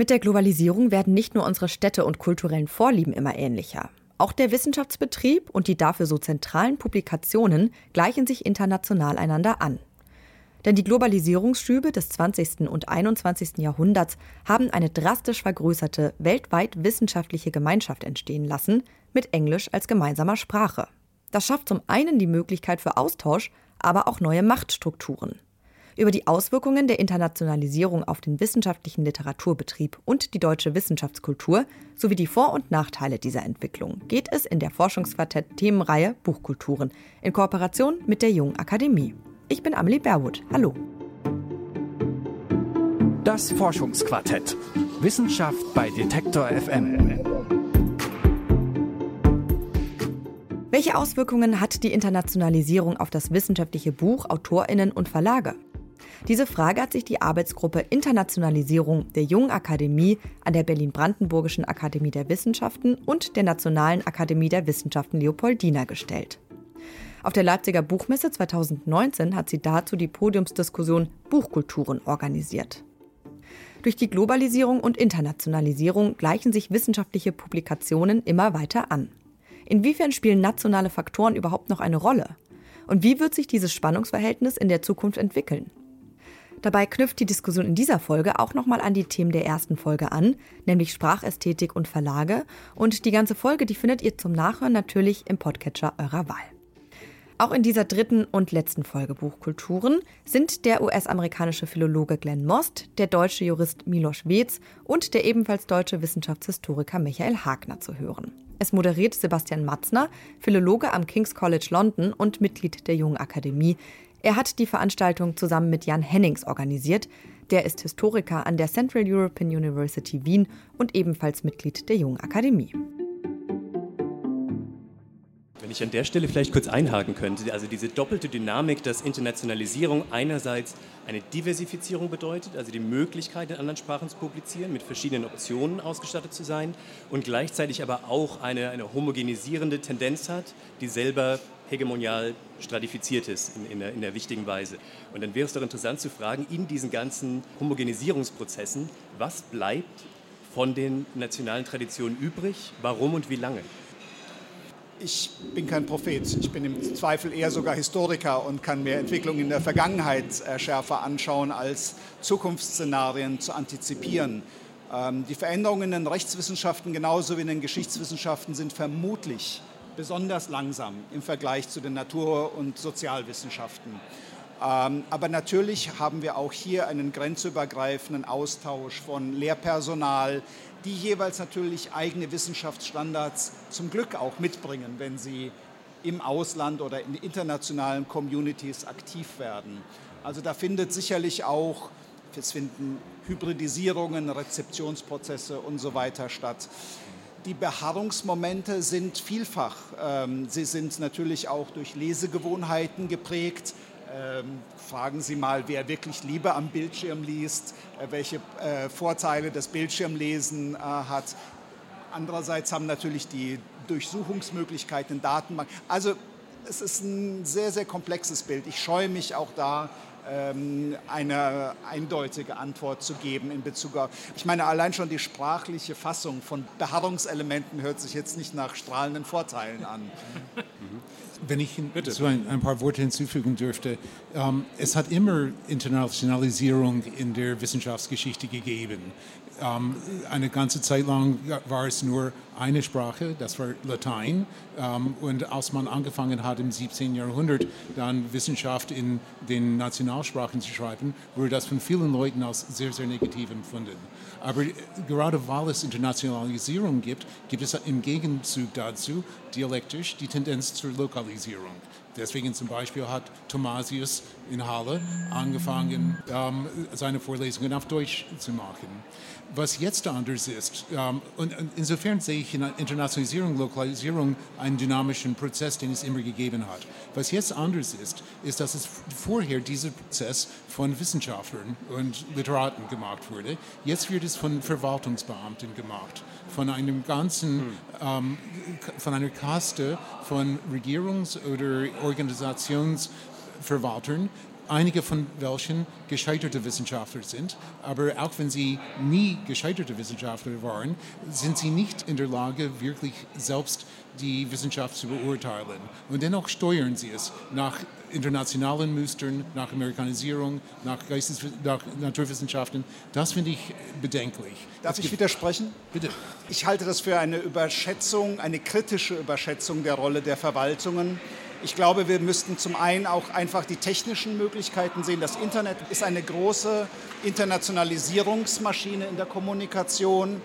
Mit der Globalisierung werden nicht nur unsere Städte und kulturellen Vorlieben immer ähnlicher. Auch der Wissenschaftsbetrieb und die dafür so zentralen Publikationen gleichen sich international einander an. Denn die Globalisierungsschübe des 20. und 21. Jahrhunderts haben eine drastisch vergrößerte, weltweit wissenschaftliche Gemeinschaft entstehen lassen, mit Englisch als gemeinsamer Sprache. Das schafft zum einen die Möglichkeit für Austausch, aber auch neue Machtstrukturen. Über die Auswirkungen der Internationalisierung auf den wissenschaftlichen Literaturbetrieb und die deutsche Wissenschaftskultur sowie die Vor- und Nachteile dieser Entwicklung geht es in der Forschungsquartett-Themenreihe Buchkulturen in Kooperation mit der Jungen Akademie. Ich bin Amelie Berwood. Hallo. Das Forschungsquartett. Wissenschaft bei Detektor FM. Welche Auswirkungen hat die Internationalisierung auf das wissenschaftliche Buch, Autorinnen und Verlage? Diese Frage hat sich die Arbeitsgruppe Internationalisierung der Jungen Akademie an der Berlin-Brandenburgischen Akademie der Wissenschaften und der Nationalen Akademie der Wissenschaften Leopoldina gestellt. Auf der Leipziger Buchmesse 2019 hat sie dazu die Podiumsdiskussion Buchkulturen organisiert. Durch die Globalisierung und Internationalisierung gleichen sich wissenschaftliche Publikationen immer weiter an. Inwiefern spielen nationale Faktoren überhaupt noch eine Rolle? Und wie wird sich dieses Spannungsverhältnis in der Zukunft entwickeln? Dabei knüpft die Diskussion in dieser Folge auch nochmal an die Themen der ersten Folge an, nämlich Sprachästhetik und Verlage. Und die ganze Folge, die findet ihr zum Nachhören natürlich im Podcatcher eurer Wahl. Auch in dieser dritten und letzten Folge Buchkulturen sind der US-amerikanische Philologe Glenn Most, der deutsche Jurist Milos Wetz und der ebenfalls deutsche Wissenschaftshistoriker Michael Hagner zu hören. Es moderiert Sebastian Matzner, Philologe am King's College London und Mitglied der Jungen Akademie. Er hat die Veranstaltung zusammen mit Jan Hennings organisiert. Der ist Historiker an der Central European University Wien und ebenfalls Mitglied der Jungen Akademie. Wenn ich an der Stelle vielleicht kurz einhaken könnte, also diese doppelte Dynamik, dass Internationalisierung einerseits eine Diversifizierung bedeutet, also die Möglichkeit in anderen Sprachen zu publizieren, mit verschiedenen Optionen ausgestattet zu sein und gleichzeitig aber auch eine, eine homogenisierende Tendenz hat, die selber hegemonial stratifiziert ist in, in, der, in der wichtigen Weise. Und dann wäre es doch interessant zu fragen, in diesen ganzen Homogenisierungsprozessen, was bleibt von den nationalen Traditionen übrig, warum und wie lange? Ich bin kein Prophet. Ich bin im Zweifel eher sogar Historiker und kann mir Entwicklungen in der Vergangenheit äh, schärfer anschauen, als Zukunftsszenarien zu antizipieren. Ähm, die Veränderungen in den Rechtswissenschaften genauso wie in den Geschichtswissenschaften sind vermutlich besonders langsam im Vergleich zu den Natur- und Sozialwissenschaften. Ähm, aber natürlich haben wir auch hier einen grenzübergreifenden Austausch von Lehrpersonal, die jeweils natürlich eigene Wissenschaftsstandards zum Glück auch mitbringen, wenn sie im Ausland oder in internationalen Communities aktiv werden. Also da findet sicherlich auch, es finden Hybridisierungen, Rezeptionsprozesse und so weiter statt. Die Beharrungsmomente sind vielfach. Ähm, sie sind natürlich auch durch Lesegewohnheiten geprägt. Ähm, fragen Sie mal, wer wirklich lieber am Bildschirm liest, äh, welche äh, Vorteile das Bildschirmlesen äh, hat. Andererseits haben natürlich die Durchsuchungsmöglichkeiten, Datenbank. Also es ist ein sehr, sehr komplexes Bild. Ich scheue mich auch da, eine eindeutige Antwort zu geben in Bezug auf. Ich meine, allein schon die sprachliche Fassung von Beharrungselementen hört sich jetzt nicht nach strahlenden Vorteilen an. Mhm. Wenn ich so ein, ein, paar Worte hinzufügen dürfte, ähm, es hat immer Internationalisierung in der Wissenschaftsgeschichte gegeben. Ähm, eine ganze Zeit lang war es nur eine Sprache, das war Latein. Ähm, und als man angefangen hat im 17. Jahrhundert, dann Wissenschaft in den Nationalsprachen zu schreiben, wurde das von vielen Leuten als sehr, sehr negativ empfunden. Aber gerade weil es Internationalisierung gibt, gibt es im Gegenzug dazu dialektisch die Tendenz zur Lokalisierung. Deswegen zum Beispiel hat Thomasius in Halle angefangen, ähm, seine Vorlesungen auf Deutsch zu machen. Was jetzt anders ist, ähm, und insofern sehe ich Internationalisierung, Lokalisierung einen dynamischen Prozess, den es immer gegeben hat. Was jetzt anders ist, ist, dass es vorher dieser Prozess von Wissenschaftlern und Literaten gemacht wurde. Jetzt wird es von Verwaltungsbeamten gemacht, von einem ganzen, hm. ähm, von einer Kaste von Regierungs- oder Organisationsverwaltern, einige von welchen gescheiterte Wissenschaftler sind. Aber auch wenn sie nie gescheiterte Wissenschaftler waren, sind sie nicht in der Lage, wirklich selbst die Wissenschaft zu beurteilen. Und dennoch steuern sie es nach internationalen Mustern, nach Amerikanisierung, nach, Geistes nach Naturwissenschaften. Das finde ich bedenklich. Darf ich widersprechen? Bitte. Ich halte das für eine Überschätzung, eine kritische Überschätzung der Rolle der Verwaltungen. Ich glaube, wir müssten zum einen auch einfach die technischen Möglichkeiten sehen. Das Internet ist eine große Internationalisierungsmaschine in der Kommunikation,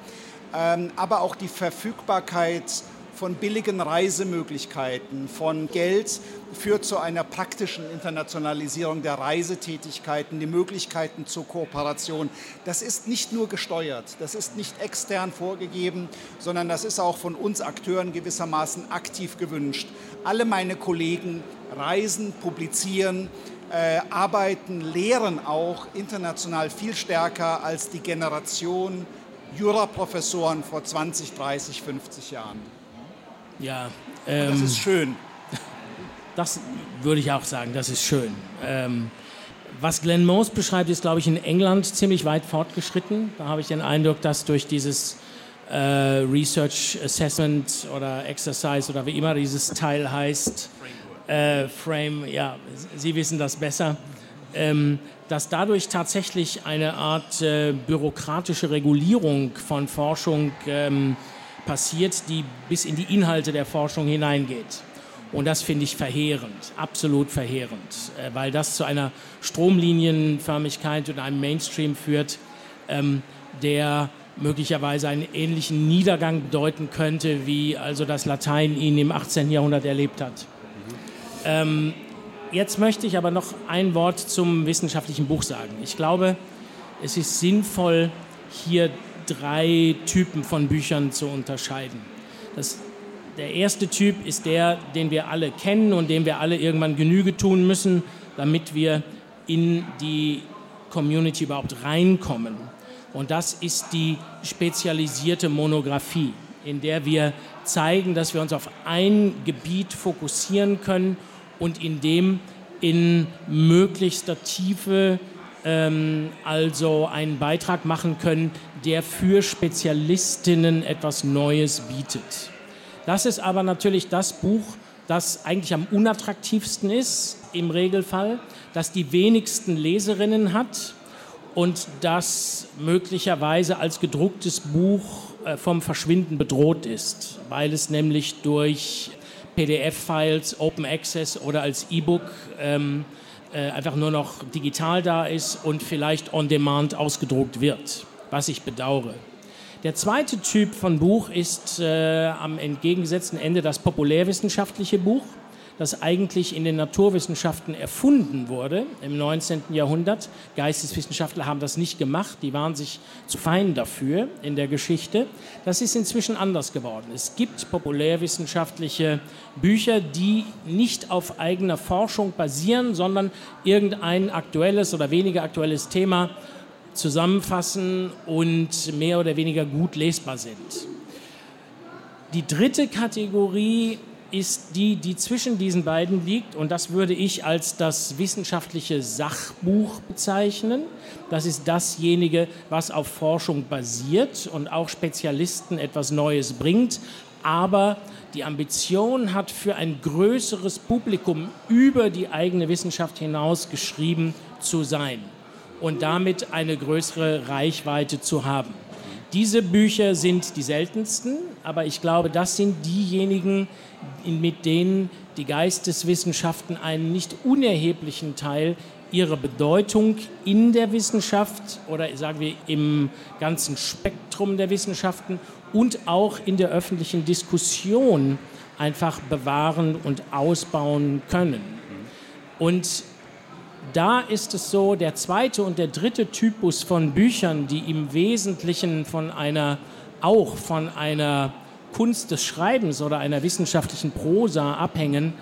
ähm, aber auch die Verfügbarkeit von billigen Reisemöglichkeiten, von Geld führt zu einer praktischen Internationalisierung der Reisetätigkeiten, die Möglichkeiten zur Kooperation. Das ist nicht nur gesteuert, das ist nicht extern vorgegeben, sondern das ist auch von uns Akteuren gewissermaßen aktiv gewünscht. Alle meine Kollegen reisen, publizieren, äh, arbeiten, lehren auch international viel stärker als die Generation Juraprofessoren vor 20, 30, 50 Jahren. Ja, ähm, das ist schön. Das würde ich auch sagen, das ist schön. Ähm, was Glenn Moos beschreibt, ist, glaube ich, in England ziemlich weit fortgeschritten. Da habe ich den Eindruck, dass durch dieses äh, Research Assessment oder Exercise oder wie immer dieses Teil heißt, äh, Frame, ja, Sie wissen das besser, ähm, dass dadurch tatsächlich eine Art äh, bürokratische Regulierung von Forschung ähm, passiert, die bis in die Inhalte der Forschung hineingeht. Und das finde ich verheerend, absolut verheerend, äh, weil das zu einer Stromlinienförmigkeit und einem Mainstream führt, ähm, der möglicherweise einen ähnlichen Niedergang bedeuten könnte, wie also das Latein ihn im 18. Jahrhundert erlebt hat. Ähm, jetzt möchte ich aber noch ein Wort zum wissenschaftlichen Buch sagen. Ich glaube, es ist sinnvoll, hier drei Typen von Büchern zu unterscheiden. Das, der erste Typ ist der, den wir alle kennen und dem wir alle irgendwann Genüge tun müssen, damit wir in die Community überhaupt reinkommen. Und das ist die spezialisierte Monographie, in der wir zeigen, dass wir uns auf ein Gebiet fokussieren können und in dem in möglichster Tiefe ähm, also einen Beitrag machen können, der für Spezialistinnen etwas Neues bietet. Das ist aber natürlich das Buch, das eigentlich am unattraktivsten ist im Regelfall, das die wenigsten Leserinnen hat und das möglicherweise als gedrucktes Buch äh, vom Verschwinden bedroht ist, weil es nämlich durch PDF-Files, Open Access oder als E-Book ähm, äh, einfach nur noch digital da ist und vielleicht on demand ausgedruckt wird, was ich bedauere. Der zweite Typ von Buch ist äh, am entgegengesetzten Ende das populärwissenschaftliche Buch das eigentlich in den Naturwissenschaften erfunden wurde im 19. Jahrhundert. Geisteswissenschaftler haben das nicht gemacht, die waren sich zu fein dafür in der Geschichte. Das ist inzwischen anders geworden. Es gibt populärwissenschaftliche Bücher, die nicht auf eigener Forschung basieren, sondern irgendein aktuelles oder weniger aktuelles Thema zusammenfassen und mehr oder weniger gut lesbar sind. Die dritte Kategorie ist die, die zwischen diesen beiden liegt. Und das würde ich als das wissenschaftliche Sachbuch bezeichnen. Das ist dasjenige, was auf Forschung basiert und auch Spezialisten etwas Neues bringt, aber die Ambition hat, für ein größeres Publikum über die eigene Wissenschaft hinaus geschrieben zu sein und damit eine größere Reichweite zu haben. Diese Bücher sind die seltensten, aber ich glaube, das sind diejenigen, mit denen die Geisteswissenschaften einen nicht unerheblichen Teil ihrer Bedeutung in der Wissenschaft oder sagen wir im ganzen Spektrum der Wissenschaften und auch in der öffentlichen Diskussion einfach bewahren und ausbauen können. Und da ist es so, der zweite und der dritte Typus von Büchern, die im Wesentlichen von einer, auch von einer Kunst des Schreibens oder einer wissenschaftlichen Prosa abhängen,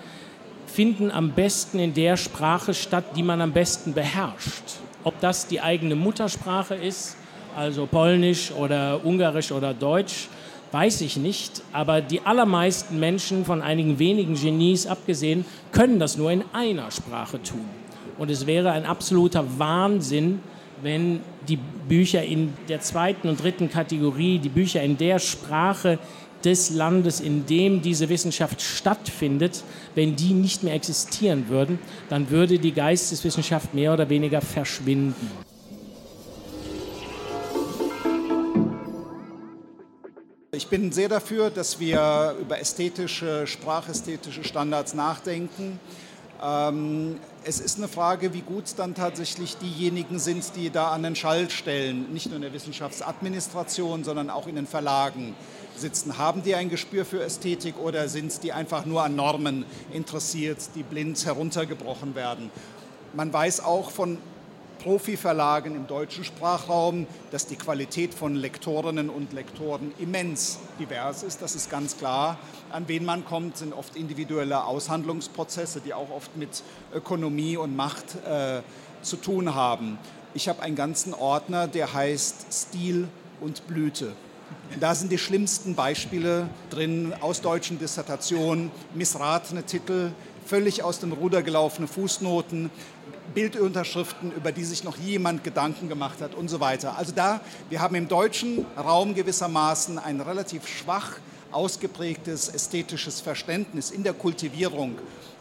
finden am besten in der Sprache statt, die man am besten beherrscht. Ob das die eigene Muttersprache ist, also Polnisch oder Ungarisch oder Deutsch, weiß ich nicht. Aber die allermeisten Menschen, von einigen wenigen Genies abgesehen, können das nur in einer Sprache tun. Und es wäre ein absoluter Wahnsinn, wenn die Bücher in der zweiten und dritten Kategorie, die Bücher in der Sprache des Landes, in dem diese Wissenschaft stattfindet, wenn die nicht mehr existieren würden, dann würde die Geisteswissenschaft mehr oder weniger verschwinden. Ich bin sehr dafür, dass wir über ästhetische, sprachästhetische Standards nachdenken. Ähm, es ist eine Frage, wie gut dann tatsächlich diejenigen sind, die da an den Schall stellen, nicht nur in der Wissenschaftsadministration, sondern auch in den Verlagen sitzen. Haben die ein Gespür für Ästhetik oder sind die einfach nur an Normen interessiert, die blind heruntergebrochen werden? Man weiß auch von Profiverlagen im deutschen Sprachraum, dass die Qualität von Lektorinnen und Lektoren immens divers ist. Das ist ganz klar. An wen man kommt, sind oft individuelle Aushandlungsprozesse, die auch oft mit Ökonomie und Macht äh, zu tun haben. Ich habe einen ganzen Ordner, der heißt Stil und Blüte. Da sind die schlimmsten Beispiele drin aus deutschen Dissertationen, missratene Titel, völlig aus dem Ruder gelaufene Fußnoten, Bildunterschriften, über die sich noch jemand Gedanken gemacht hat und so weiter. Also da, wir haben im deutschen Raum gewissermaßen ein relativ schwach ausgeprägtes ästhetisches Verständnis in der Kultivierung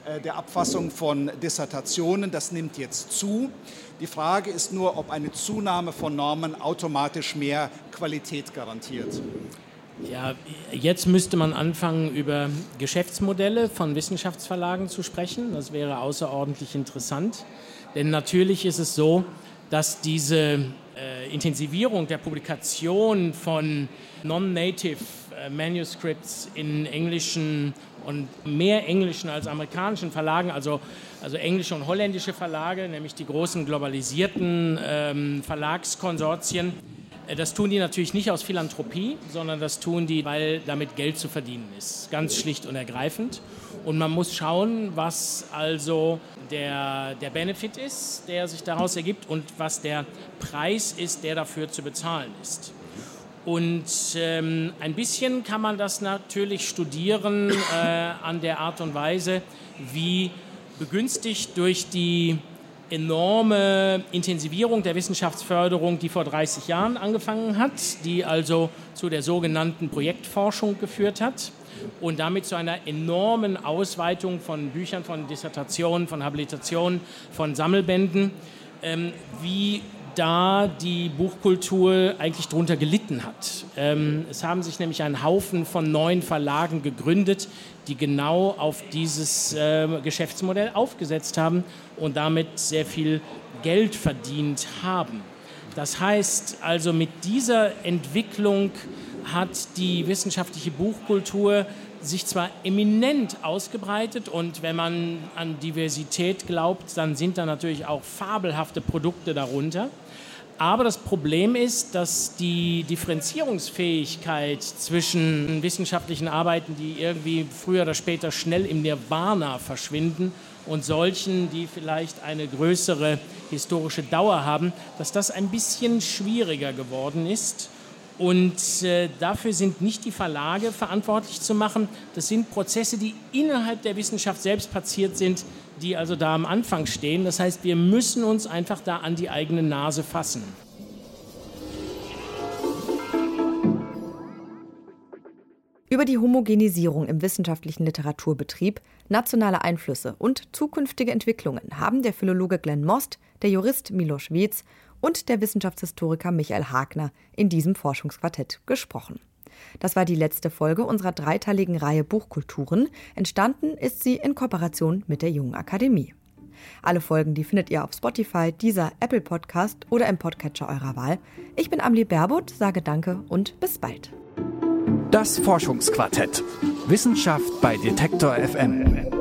äh, der Abfassung von Dissertationen. Das nimmt jetzt zu. Die Frage ist nur, ob eine Zunahme von Normen automatisch mehr Qualität garantiert. Ja, jetzt müsste man anfangen, über Geschäftsmodelle von Wissenschaftsverlagen zu sprechen. Das wäre außerordentlich interessant. Denn natürlich ist es so, dass diese äh, Intensivierung der Publikation von Non-Native äh, Manuscripts in englischen und mehr englischen als amerikanischen Verlagen, also, also englische und holländische Verlage, nämlich die großen globalisierten ähm, Verlagskonsortien, das tun die natürlich nicht aus Philanthropie, sondern das tun die, weil damit Geld zu verdienen ist. Ganz schlicht und ergreifend. Und man muss schauen, was also der, der Benefit ist, der sich daraus ergibt und was der Preis ist, der dafür zu bezahlen ist. Und ähm, ein bisschen kann man das natürlich studieren äh, an der Art und Weise, wie begünstigt durch die enorme Intensivierung der Wissenschaftsförderung, die vor 30 Jahren angefangen hat, die also zu der sogenannten Projektforschung geführt hat und damit zu einer enormen Ausweitung von Büchern, von Dissertationen, von Habilitationen, von Sammelbänden, ähm, wie da die Buchkultur eigentlich darunter gelitten hat. Ähm, es haben sich nämlich ein Haufen von neuen Verlagen gegründet, die genau auf dieses äh, Geschäftsmodell aufgesetzt haben und damit sehr viel Geld verdient haben. Das heißt also, mit dieser Entwicklung hat die wissenschaftliche Buchkultur sich zwar eminent ausgebreitet und wenn man an Diversität glaubt, dann sind da natürlich auch fabelhafte Produkte darunter. Aber das Problem ist, dass die Differenzierungsfähigkeit zwischen wissenschaftlichen Arbeiten, die irgendwie früher oder später schnell im Nirvana verschwinden, und solchen, die vielleicht eine größere historische Dauer haben, dass das ein bisschen schwieriger geworden ist. Und äh, dafür sind nicht die Verlage verantwortlich zu machen. Das sind Prozesse, die innerhalb der Wissenschaft selbst passiert sind, die also da am Anfang stehen. Das heißt, wir müssen uns einfach da an die eigene Nase fassen. Über die Homogenisierung im wissenschaftlichen Literaturbetrieb, nationale Einflüsse und zukünftige Entwicklungen haben der Philologe Glenn Most, der Jurist Milo Schwetz und der Wissenschaftshistoriker Michael Hagner in diesem Forschungsquartett gesprochen. Das war die letzte Folge unserer dreiteiligen Reihe Buchkulturen. Entstanden ist sie in Kooperation mit der Jungen Akademie. Alle Folgen, die findet ihr auf Spotify, dieser Apple Podcast oder im Podcatcher eurer Wahl. Ich bin Amli Berbot, sage Danke und bis bald. Das Forschungsquartett. Wissenschaft bei Detektor FM.